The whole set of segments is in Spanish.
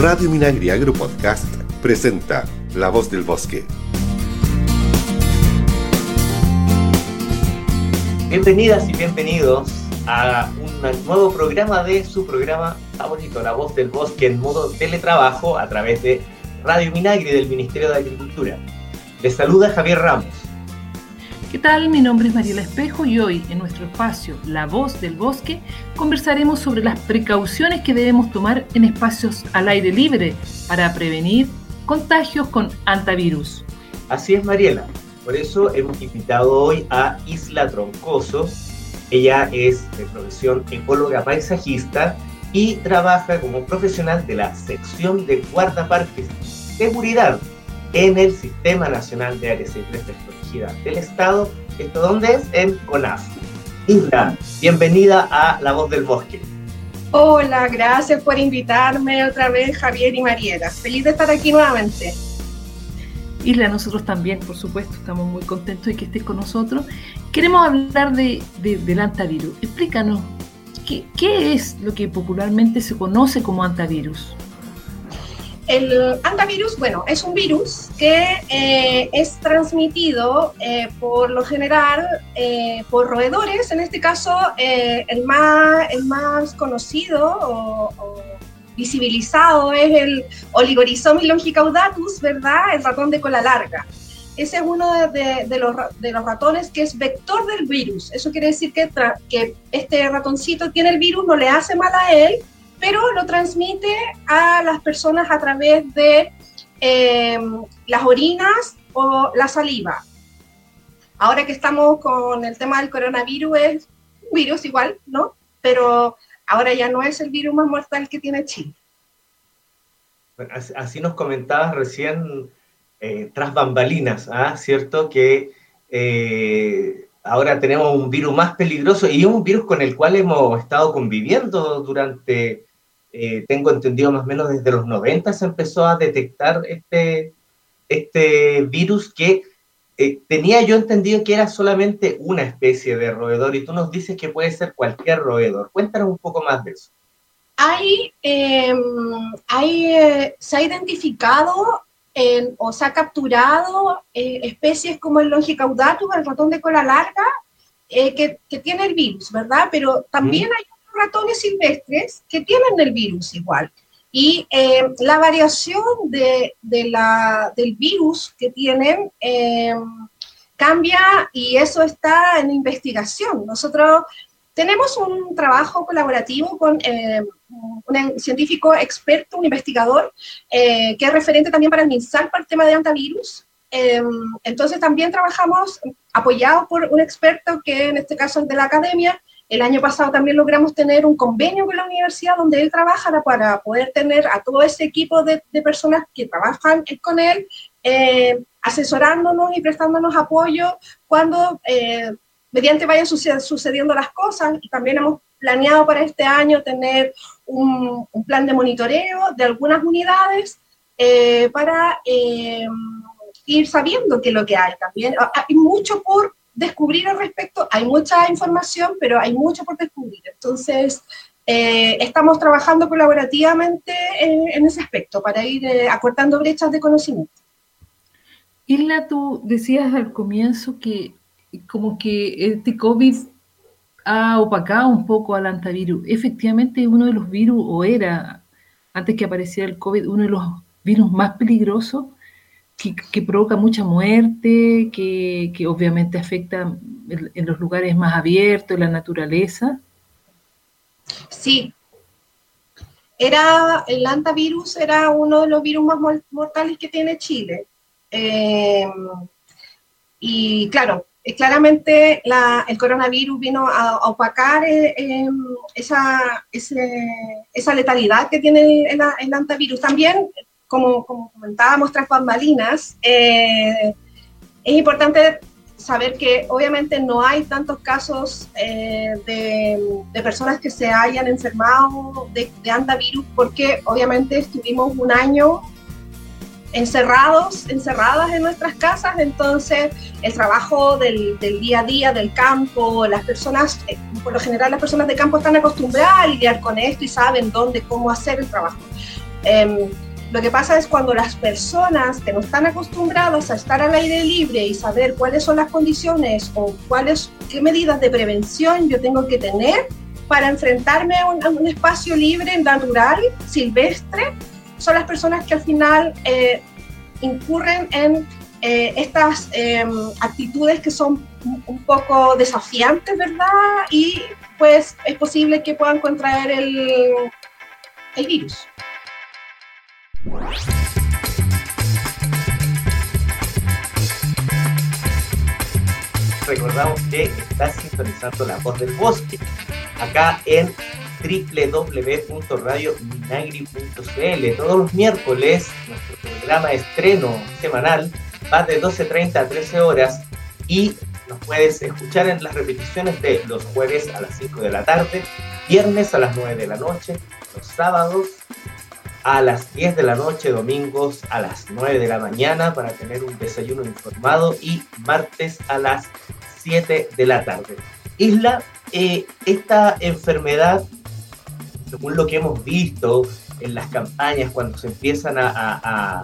Radio Minagri Agro Podcast presenta La Voz del Bosque. Bienvenidas y bienvenidos a un nuevo programa de su programa favorito, La Voz del Bosque, en modo teletrabajo a través de Radio Minagri del Ministerio de Agricultura. Les saluda Javier Ramos. ¿Qué tal? Mi nombre es Mariela Espejo y hoy en nuestro espacio La Voz del Bosque conversaremos sobre las precauciones que debemos tomar en espacios al aire libre para prevenir contagios con antivirus. Así es, Mariela. Por eso hemos invitado hoy a Isla Troncoso. Ella es de profesión ecóloga paisajista y trabaja como profesional de la sección de guardaparques seguridad en el Sistema Nacional de Áreas Silvestres Protegidas del Estado. ¿Esto dónde es? En CONAF. Isla, bienvenida a La Voz del Bosque. Hola, gracias por invitarme otra vez, Javier y Mariela. Feliz de estar aquí nuevamente. Isla, nosotros también, por supuesto, estamos muy contentos de que estés con nosotros. Queremos hablar de, del antivirus. Explícanos, ¿qué, ¿qué es lo que popularmente se conoce como antivirus? El antivirus, bueno, es un virus que eh, es transmitido eh, por lo general eh, por roedores. En este caso, el, más, el más conocido o, visibilizado es el Oligorhizomys longicaudatus, ¿verdad? El ratón de cola larga. Ese es uno de, de, los, de, los, ratones que es vector del virus. Eso quiere decir que, que este ratoncito tiene el virus, no le hace mal a él, pero lo transmite a las personas a través de em, las orinas o la saliva. Ahora que estamos con el tema del coronavirus, es un virus igual, ¿no? Pero ahora ya no es el virus más mortal que tiene Chile. así nos comentabas recién eh, tras bambalinas, ¿ah? ¿cierto? Que eh, ahora tenemos un virus más peligroso y un virus con el cual hemos estado conviviendo durante eh, tengo entendido más o menos desde los 90 se empezó a detectar este, este virus que eh, tenía yo entendido que era solamente una especie de roedor y tú nos dices que puede ser cualquier roedor. Cuéntanos un poco más de eso. Hay, em, hay eh, se ha identificado o se ha capturado especies como el Longicaudatus, el ratón de cola larga, que, que, tiene el virus, ¿verdad? Pero también hay ratones silvestres que tienen el virus igual. Y eh, la variación de, la, del virus que tienen eh, cambia y eso está en investigación. Nosotros tenemos un trabajo colaborativo con eh, un científico experto, un investigador, que es referente también para el MinSal para el tema de antivirus. entonces también trabajamos apoyados por un experto que en este caso es de la academia, el año pasado también logramos tener un convenio con la universidad donde él trabaja para poder tener a todo ese equipo de, personas que trabajan con él, eh, asesorándonos y prestándonos apoyo cuando eh, mediante vayan sucediendo las cosas. También hemos planeado para este año tener un, plan de monitoreo de algunas unidades eh, para ir sabiendo qué es lo que hay también. Hay mucho por descubrir al respecto. Hay mucha información, pero hay mucho por descubrir. Entonces, eh, estamos trabajando colaborativamente en, ese aspecto para ir eh, acortando brechas de conocimiento. Isla, tú decías al comienzo que como que este COVID ha opacado un poco al antivirus. Efectivamente, uno de los virus, o era, antes que apareciera el COVID, uno de los virus más peligrosos que, provoca mucha muerte, que, obviamente afecta en, los lugares más abiertos, la naturaleza. Sí. Era, el antivirus era uno de los virus más mortales que tiene Chile. Em, y claro, eh, claramente el coronavirus vino a, opacar eh, em, esa, esa letalidad que tiene el, el, antivirus. También como, comentábamos tras bambalinas, eh, es importante saber que obviamente no hay tantos casos eh, de, personas que se hayan enfermado de, de, antivirus porque obviamente estuvimos un año encerrados, encerradas en nuestras casas, entonces el trabajo del, día a día, del campo, las personas, eh, por lo general las personas de campo están acostumbradas a lidiar con esto y saben dónde, cómo hacer el trabajo. Em, lo que pasa es cuando las personas que no están acostumbradas a estar al aire libre y saber cuáles son las condiciones o cuáles, qué medidas de prevención yo tengo que tener para enfrentarme a un, espacio libre, natural, silvestre, son las personas que al final eh, incurren en eh, estas em, actitudes que son un poco desafiantes, ¿verdad? Y pues es posible que puedan contraer el, el virus. Recordamos que está sintonizando La Voz del Bosque acá en www.radiominagri.cl. Todos los miércoles, nuestro programa de estreno semanal va de 12.30 a 13 horas y nos puedes escuchar en las repeticiones de los jueves a las 5 de la tarde, viernes a las 9 de la noche, los sábados a las 10 de la noche, domingos a las 9 de la mañana para tener un desayuno informado y martes a las 7 de la tarde. Isla, eh, esta enfermedad, según lo que hemos visto en las campañas cuando se empiezan a,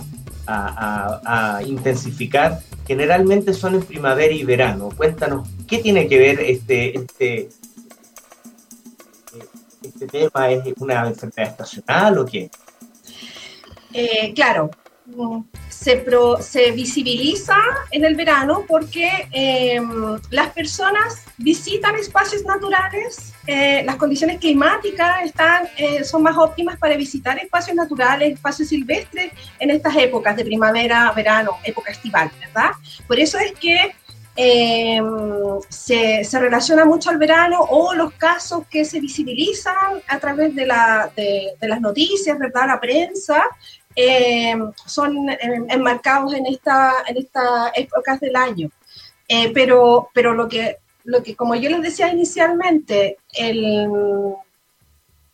intensificar, generalmente son en primavera y verano. Cuéntanos, ¿qué tiene que ver este, este, este tema? ¿Es una enfermedad estacional o qué? Eh, claro, se, se, visibiliza en el verano porque em, las personas visitan espacios naturales, eh, las condiciones climáticas están, eh, son más óptimas para visitar espacios naturales, espacios silvestres en estas épocas de primavera, verano, época estival, ¿verdad? Por eso es que em, se, relaciona mucho al verano o los casos que se visibilizan a través de, la, de, las noticias, ¿verdad? La prensa, eh, son eh, enmarcados en, esta, en estas épocas del año. Eh, pero, pero lo que, lo que, como yo les decía inicialmente, el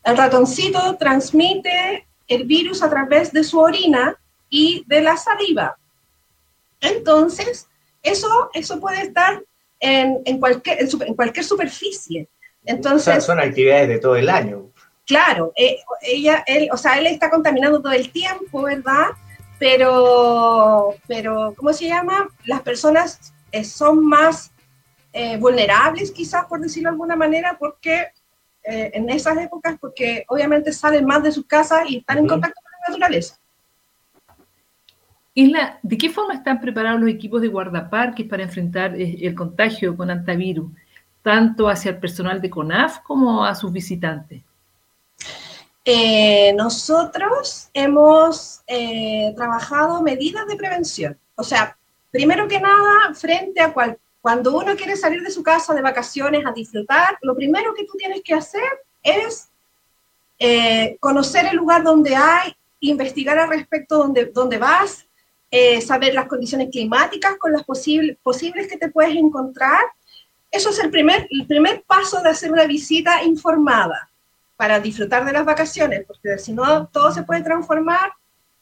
ratoncito transmite el virus a través de su orina y de la saliva. Entonces, eso, eso puede estar en, en cualquier, en, cualquier superficie. Entonces, son actividades de todo el año. Claro, eh, ella, él, o sea, él está contaminando todo el tiempo, ¿verdad? Pero, pero ¿cómo se llama? Las personas eh, son más eh, vulnerables, quizás por decirlo de alguna manera, porque en esas épocas, porque obviamente salen más de sus casas y están en contacto con la naturaleza. Isla, ¿de qué forma están preparados los equipos de guardaparques para enfrentar el contagio con antivirus, tanto hacia el personal de CONAF como a sus visitantes? Eh, nosotros hemos eh, trabajado medidas de prevención. O sea, primero que nada, frente a cual, cuando uno quiere salir de su casa de vacaciones a disfrutar, lo primero que tú tienes que hacer es eh, conocer el lugar donde hay, investigar al respecto donde, donde vas, saber las condiciones climáticas con las posibles posibles que te puedes encontrar. Eso es el primer, el primer paso de hacer una visita informada para disfrutar de las vacaciones, porque si no, todo se puede transformar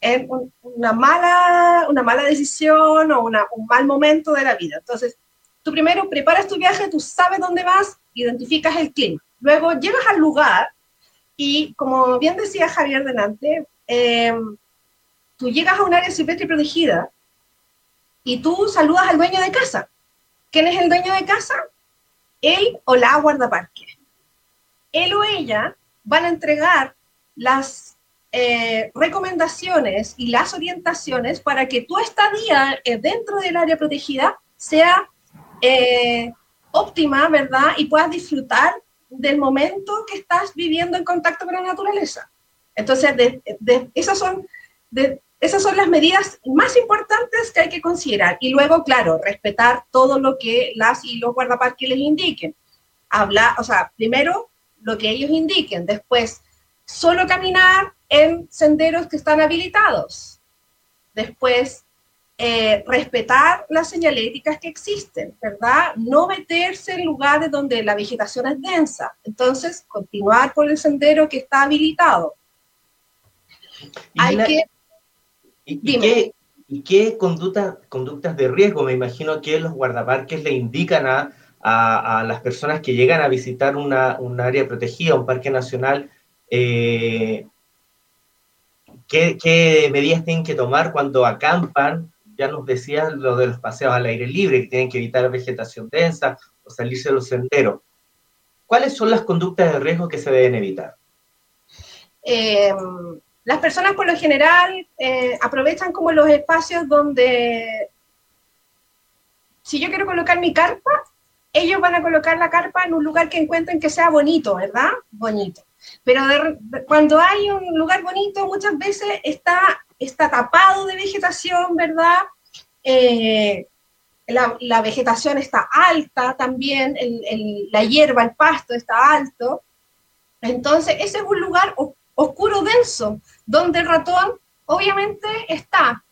en una, mala, una mala decisión o un mal momento de la vida. Entonces, tú primero preparas tu viaje, tú sabes dónde vas, identificas el clima. Luego llegas al lugar y, como bien decía Javier delante, em, tú llegas a un área silvestre protegida y tú saludas al dueño de casa. ¿Quién es el dueño de casa? Él o la guardaparque. Él o ella van a entregar las eh, recomendaciones y las orientaciones para que tu estadía eh, dentro del área protegida sea eh, óptima, ¿verdad? Y puedas disfrutar del momento que estás viviendo en contacto con la naturaleza. Entonces, esas, son, esas son las medidas más importantes que hay que considerar. Y luego, claro, respetar todo lo que las y los guardaparques les indiquen. Habla, o sea, primero, lo que ellos indiquen. Después, solo caminar en senderos que están habilitados. Después, eh, respetar las señaléticas que existen, ¿verdad? No meterse en lugares donde la vegetación es densa. Entonces, continuar por el sendero que está habilitado. Hay que... ¿Y, qué, y qué conductas de riesgo? Me imagino que los guardaparques le indican a a, las personas que llegan a visitar una, un área protegida, un parque nacional, eh, ¿qué, medidas tienen que tomar cuando acampan? Ya nos decías lo de los paseos al aire libre, que tienen que evitar vegetación densa o salirse de los senderos. ¿Cuáles son las conductas de riesgo que se deben evitar? Eh, las personas por lo general eh, aprovechan como los espacios donde, si yo quiero colocar mi carpa, ellos van a colocar la carpa en un lugar que encuentren que sea bonito, ¿verdad? Bonito. Pero cuando hay un lugar bonito, muchas veces está, está tapado de vegetación, ¿verdad? Eh, la, vegetación está alta también, la hierba, el pasto está alto. Entonces, ese es un lugar oscuro, denso, donde el ratón obviamente está.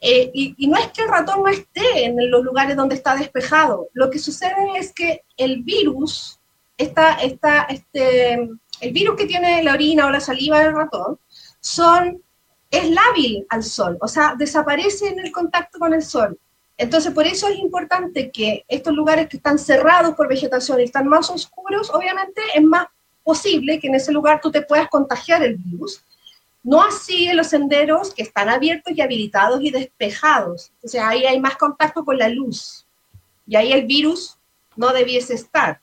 Eh, y, no es que el ratón no esté en los lugares donde está despejado, lo que sucede es que el virus, está, está, este, el virus que tiene la orina o la saliva del ratón, son, es lábil al sol, o sea, desaparece en el contacto con el sol. Entonces, por eso es importante que estos lugares que están cerrados por vegetación y están más oscuros, obviamente es más posible que en ese lugar tú te puedas contagiar el virus. No así en los senderos que están abiertos y habilitados y despejados. O sea, ahí hay más contacto con la luz. Y ahí el virus no debiese estar.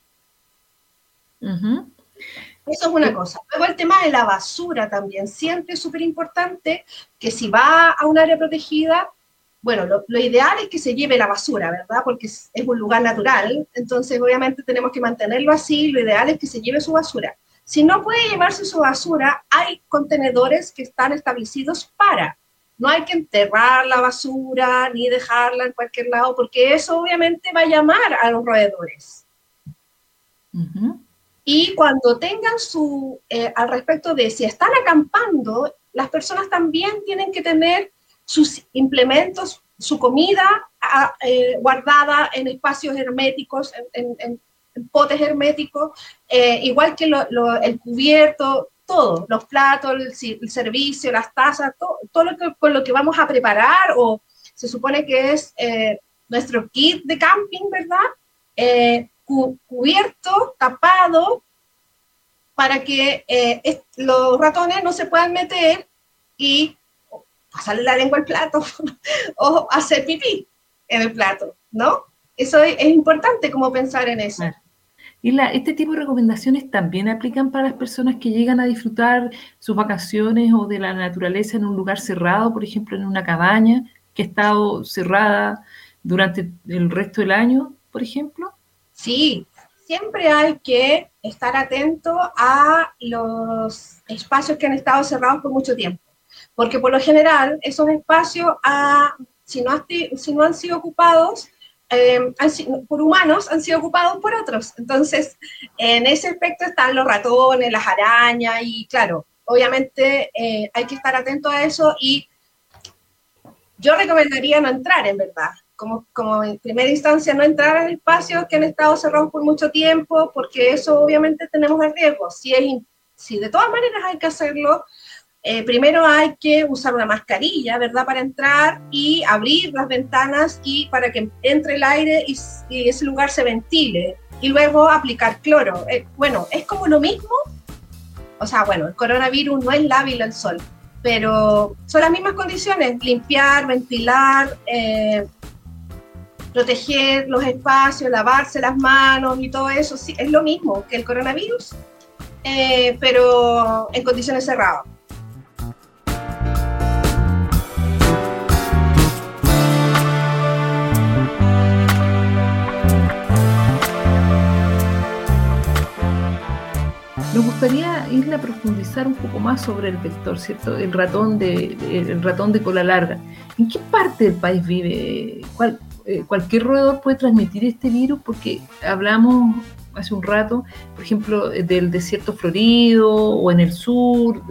Eso es una cosa. Luego el tema de la basura también. Siempre es súper importante que si va a un área protegida, bueno, lo, ideal es que se lleve la basura, ¿verdad? Porque es, un lugar natural, entonces obviamente tenemos que mantenerlo así, lo ideal es que se lleve su basura. Si no puede llevarse su basura, hay contenedores que están establecidos para. No hay que enterrar la basura ni dejarla en cualquier lado, porque eso obviamente va a llamar a los roedores. Y cuando tengan su, eh, al respecto de si están acampando, las personas también tienen que tener sus implementos, su comida eh, guardada en espacios herméticos, en, potes herméticos, eh, igual que el cubierto, todo, los platos, el, servicio, las tazas, todo, lo que, con lo que vamos a preparar o se supone que es eh, nuestro kit de camping, ¿verdad? cubierto, tapado, para que los ratones no se puedan meter y pasarle la lengua al plato o hacer pipí en el plato, ¿no? Eso es, importante como pensar en eso. Y la, este tipo de recomendaciones también aplican para las personas que llegan a disfrutar sus vacaciones o de la naturaleza en un lugar cerrado, por ejemplo, en una cabaña que ha estado cerrada durante el resto del año, por ejemplo. Sí, siempre hay que estar atento a los espacios que han estado cerrados por mucho tiempo porque por lo general esos espacios, ah, si, no, si no han sido ocupados em, por humanos, han sido ocupados por otros. Entonces, en ese aspecto están los ratones, las arañas y claro, obviamente eh, hay que estar atento a eso y yo recomendaría no entrar, en verdad. Como, como en primera instancia, no entrar en espacios que han estado cerrados por mucho tiempo, porque eso obviamente tenemos el riesgo. Si, es, si de todas maneras hay que hacerlo, eh, primero hay que usar una mascarilla, ¿verdad? Para entrar y abrir las ventanas y para que entre el aire y, ese lugar se ventile. Y luego aplicar cloro. Eh, bueno, es como lo mismo. O sea, bueno, el coronavirus no es lábil al sol, pero son las mismas condiciones. Limpiar, ventilar, eh, proteger los espacios, lavarse las manos y todo eso. Sí, es lo mismo que el coronavirus, pero en condiciones cerradas. Gustaría irle a profundizar un poco más sobre el vector, ¿cierto? El ratón de, el ratón de cola larga. ¿En qué parte del país vive? ¿Cuál, eh, ¿Cualquier roedor puede transmitir este virus? Porque hablamos hace un rato, por ejemplo, del desierto florido o en el sur.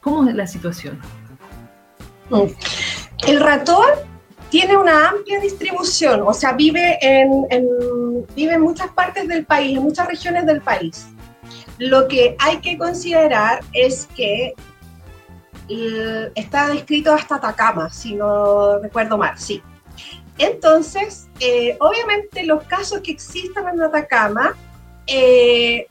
¿Cómo es la situación? El ratón tiene una amplia distribución, o sea, vive en, vive en muchas partes del país, en muchas regiones del país. Lo que hay que considerar es que eh, está descrito hasta Atacama, si no recuerdo mal, sí. Entonces, eh, obviamente los casos que existen en Atacama eh,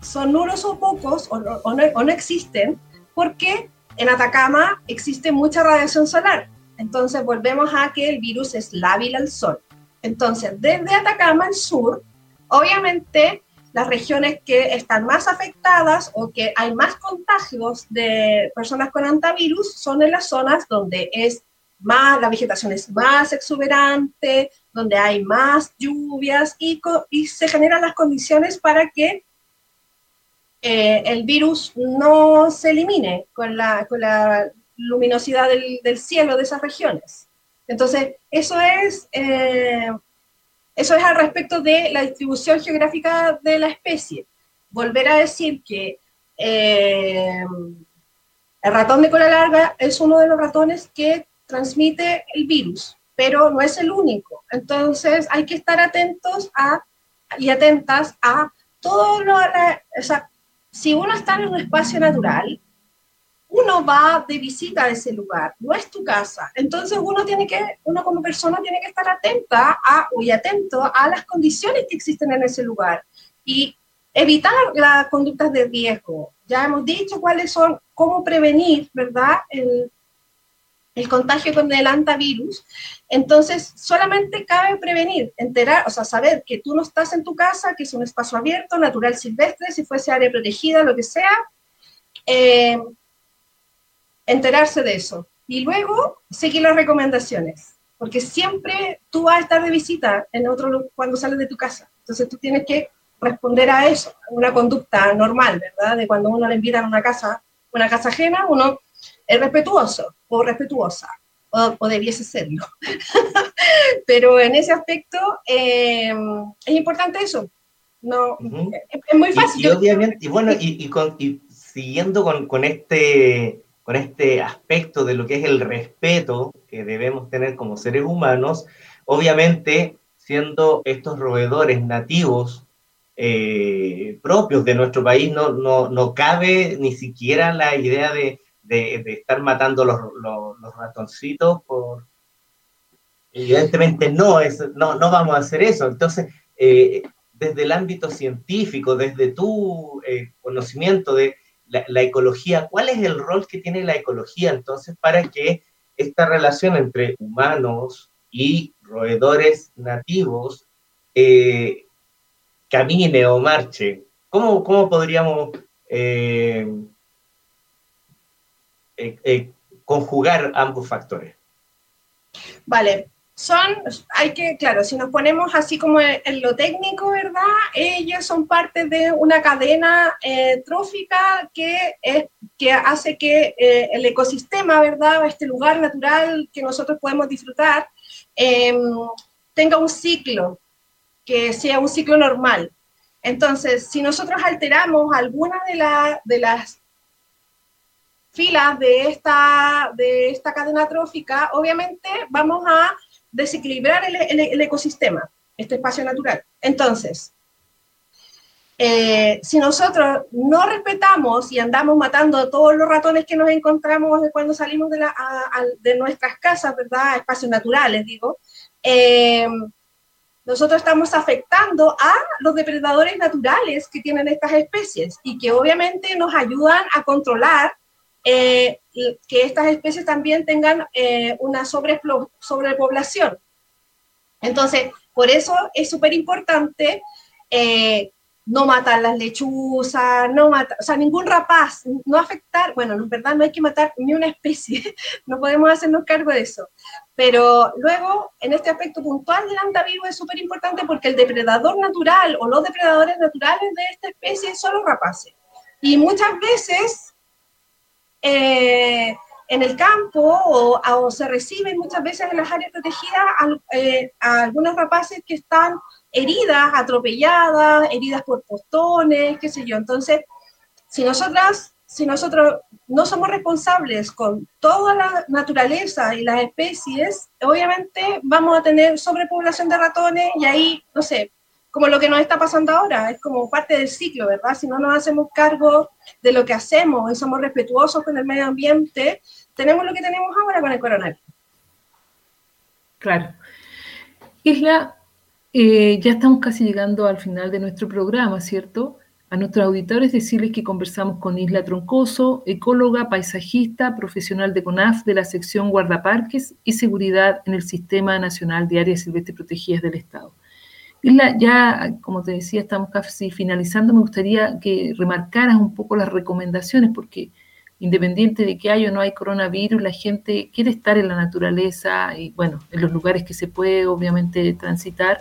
son nulos o pocos o no, o no, existen porque en Atacama existe mucha radiación solar. Entonces volvemos a que el virus es lábil al sol. Entonces, desde Atacama al sur, obviamente las regiones que están más afectadas o que hay más contagios de personas con antivirus son en las zonas donde es más, la vegetación es más exuberante, donde hay más lluvias y, y se generan las condiciones para que eh, el virus no se elimine con la, con la luminosidad del, cielo de esas regiones. Entonces, eso es, eh, eso es al respecto de la distribución geográfica de la especie. Volver a decir que eh, el ratón de cola larga es uno de los ratones que transmite el virus, pero no es el único. Entonces, hay que estar atentos a, y atentas a todo lo, o sea, si uno está en un espacio natural, uno va de visita a ese lugar, no es tu casa. Entonces uno tiene que, uno como persona tiene que estar atenta a, y atento a las condiciones que existen en ese lugar y evitar las conductas de riesgo. Ya hemos dicho cuáles son, cómo prevenir, ¿verdad? El, el contagio con el antivirus. Entonces, solamente cabe prevenir, enterar, o sea, saber que tú no estás en tu casa, que es un espacio abierto, natural, silvestre, si fuese área protegida, lo que sea, eh, enterarse de eso. Y luego, seguir las recomendaciones, porque siempre tú vas a estar de visita en otro cuando sales de tu casa. Entonces, tú tienes que responder a eso, una conducta normal, ¿verdad? De cuando uno le invita a una casa, una casa ajena, uno es respetuoso o respetuosa, o, debiese serlo. Pero en ese aspecto eh, es importante eso. No, es, muy fácil. Y, obviamente, y bueno, y, con, siguiendo con, con, este, con este aspecto de lo que es el respeto que debemos tener como seres humanos, obviamente siendo estos roedores nativos eh, propios de nuestro país, no, no, no cabe ni siquiera la idea de, de, estar matando los, los, ratoncitos por... Evidentemente no, es, no, no vamos a hacer eso. Entonces, eh, desde el ámbito científico, desde tu eh, conocimiento de la, ecología, ¿cuál es el rol que tiene la ecología entonces para que esta relación entre humanos y roedores nativos eh, camine o marche? ¿Cómo, cómo podríamos eh, eh, conjugar ambos factores? Vale, son, hay que, claro, si nos ponemos así como en lo técnico, ¿verdad? Ellos son parte de una cadena eh, trófica que, es, que hace que el ecosistema, ¿verdad? Este lugar natural que nosotros podemos disfrutar, em, tenga un ciclo, que sea un ciclo normal. Entonces, si nosotros alteramos alguna de, de las filas de esta, de esta cadena trófica, obviamente vamos a desequilibrar el, ecosistema, este espacio natural. Entonces, eh, si nosotros no respetamos y andamos matando a todos los ratones que nos encontramos cuando salimos de, nuestras casas, ¿verdad? Espacios naturales, digo, eh, nosotros estamos afectando a los depredadores naturales que tienen estas especies y que obviamente nos ayudan a controlar eh, que estas especies también tengan eh, una sobrepoblación. Entonces, por eso es súper importante eh, no matar las lechuzas, no matar, o sea, ningún rapaz, no afectar, bueno, en verdad no hay que matar ni una especie, no podemos hacernos cargo de eso. Pero luego, en este aspecto puntual del antivirus es súper importante porque el depredador natural o los depredadores naturales de esta especie son los rapaces. Y muchas veces eh, en el campo o, se reciben muchas veces en las áreas protegidas eh, a, algunos rapaces que están heridas, atropelladas, heridas por postones, qué sé yo. Entonces, si nosotras, si nosotros no somos responsables con toda la naturaleza y las especies, obviamente vamos a tener sobrepoblación de ratones y ahí, no sé, como lo que nos está pasando ahora, es como parte del ciclo, ¿verdad? Si no nos hacemos cargo de lo que hacemos y somos respetuosos con el medio ambiente, tenemos lo que tenemos ahora con el coronavirus. Claro. Isla, eh, ya estamos casi llegando al final de nuestro programa, ¿cierto? A nuestros auditores decirles que conversamos con Isla Troncoso, ecóloga, paisajista, profesional de CONAF de la sección Guardaparques y Seguridad en el Sistema Nacional de Áreas Silvestres Protegidas del Estado. Isla, ya, como te decía, estamos casi finalizando. Me gustaría que remarcaras un poco las recomendaciones, porque independiente de que haya o no hay coronavirus, la gente quiere estar en la naturaleza y, bueno, en los lugares que se puede, obviamente, transitar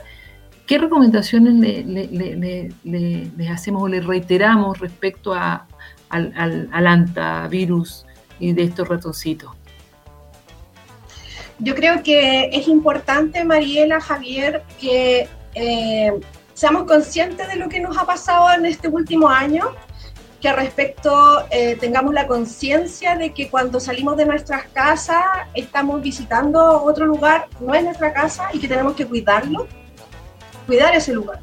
¿Qué recomendaciones le, hacemos o le reiteramos respecto a, al, al, antavirus y de estos ratoncitos? Yo creo que es importante, Mariela, Javier, que eh, seamos conscientes de lo que nos ha pasado en este último año, que respecto eh, tengamos la conciencia de que cuando salimos de nuestras casas estamos visitando otro lugar, no es nuestra casa y que tenemos que cuidarlo cuidar ese lugar,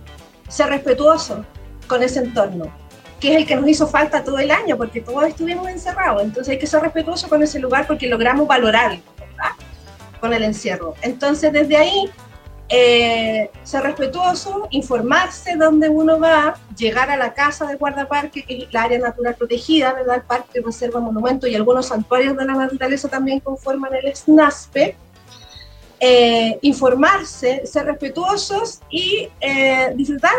ser respetuoso con ese entorno, que es el que nos hizo falta todo el año, porque todos estuvimos encerrados. Entonces hay que ser respetuoso con ese lugar porque logramos valorar ¿verdad? con el encierro. Entonces desde ahí, eh, ser respetuoso, informarse dónde uno va, llegar a la casa de guardaparque, que es la área natural protegida, ¿verdad? el parque, reserva, monumento y algunos santuarios de la naturaleza también conforman el SNASPE eh, informarse, ser respetuosos y eh, disfrutar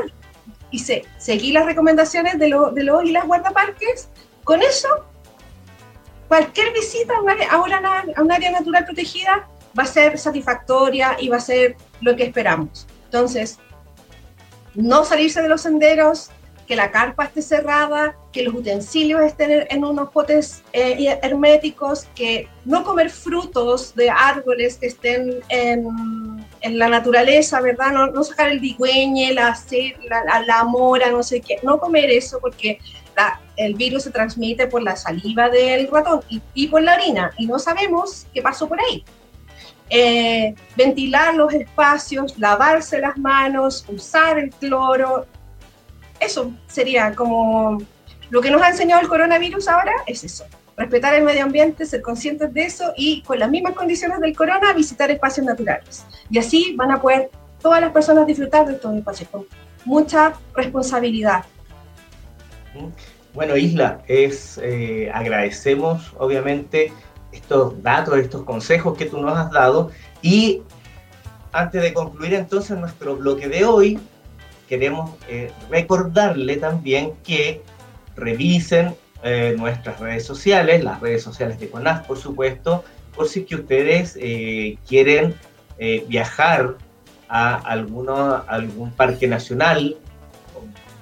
y seguir las recomendaciones de, los y las guardaparques. Con eso, cualquier visita a, a un área natural protegida va a ser satisfactoria y va a ser lo que esperamos. Entonces, no salirse de los senderos, que la carpa esté cerrada, que los utensilios estén en unos potes eh, herméticos, que no comer frutos de árboles que estén en, en la naturaleza, ¿verdad? No, no sacar el digüeñe, la, la, la, mora, no sé qué, no comer eso porque la, el virus se transmite por la saliva del ratón y, y, por la orina y no sabemos qué pasó por ahí. Eh, ventilar los espacios, lavarse las manos, usar el cloro, eso sería como lo que nos ha enseñado el coronavirus ahora, es eso. Respetar el medio ambiente, ser conscientes de eso y con las mismas condiciones del corona visitar espacios naturales. Y así van a poder todas las personas disfrutar de estos espacios con mucha responsabilidad. Bueno, Isla, es, eh, agradecemos obviamente estos datos, estos consejos que tú nos has dado y antes de concluir entonces nuestro bloque de hoy, queremos eh, recordarle también que revisen eh, nuestras redes sociales, las redes sociales de CONAF, por supuesto, por si que ustedes eh, quieren viajar a alguno, algún parque nacional,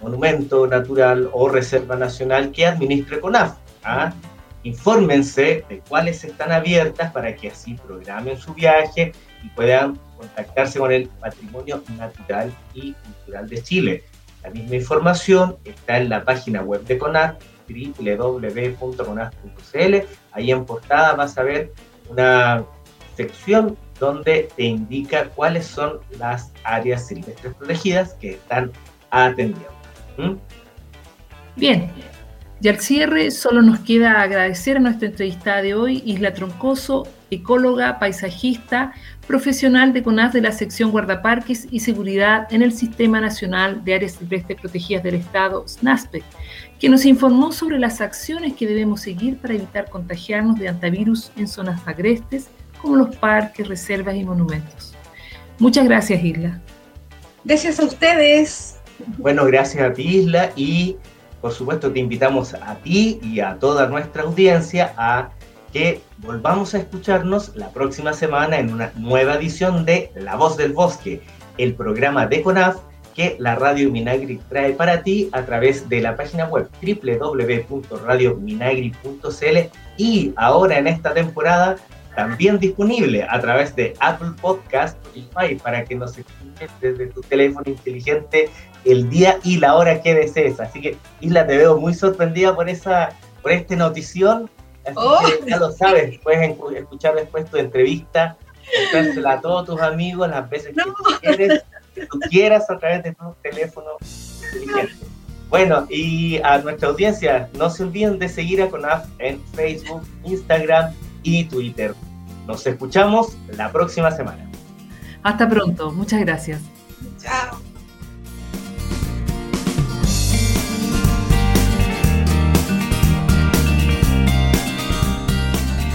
monumento natural o reserva nacional que administre CONAF. ¿ah? Infórmense de cuáles están abiertas para que así programen su viaje y puedan contactarse con el patrimonio natural y cultural de Chile. La misma información está en la página web de CONAR, www.conar.cl. Ahí en portada vas a ver una sección donde te indica cuáles son las áreas silvestres protegidas que están atendiendo. ¿Mm? Bien, y al cierre solo nos queda agradecer a nuestra entrevistada de hoy, Isla Troncoso, ecóloga, paisajista, profesional de CONAF de la sección Guardaparques y Seguridad en el Sistema Nacional de Áreas Silvestres Protegidas del Estado, SNASPE, que nos informó sobre las acciones que debemos seguir para evitar contagiarnos de antivirus en zonas agrestes como los parques, reservas y monumentos. Muchas gracias, Isla. Gracias a ustedes. Bueno, gracias a ti, Isla, y por supuesto te invitamos a ti y a toda nuestra audiencia a que volvamos a escucharnos la próxima semana en una nueva edición de La Voz del Bosque, el programa de CONAF que la Radio Minagri trae para ti a través de la página web www.radiominagri.cl y ahora en esta temporada también disponible a través de Apple Podcast Spotify para que nos escuches desde tu teléfono inteligente el día y la hora que desees. Así que Isla, te veo muy sorprendida por esa por esta notición Oh. ya lo sabes, puedes escuchar después tu entrevista, escuchársela a todos tus amigos las veces que, tú quieras a través de tu teléfono inteligente. Bueno, y a nuestra audiencia, no se olviden de seguir a CONAF en Facebook, Instagram y Twitter. Nos escuchamos la próxima semana. Hasta pronto, muchas gracias. Chao.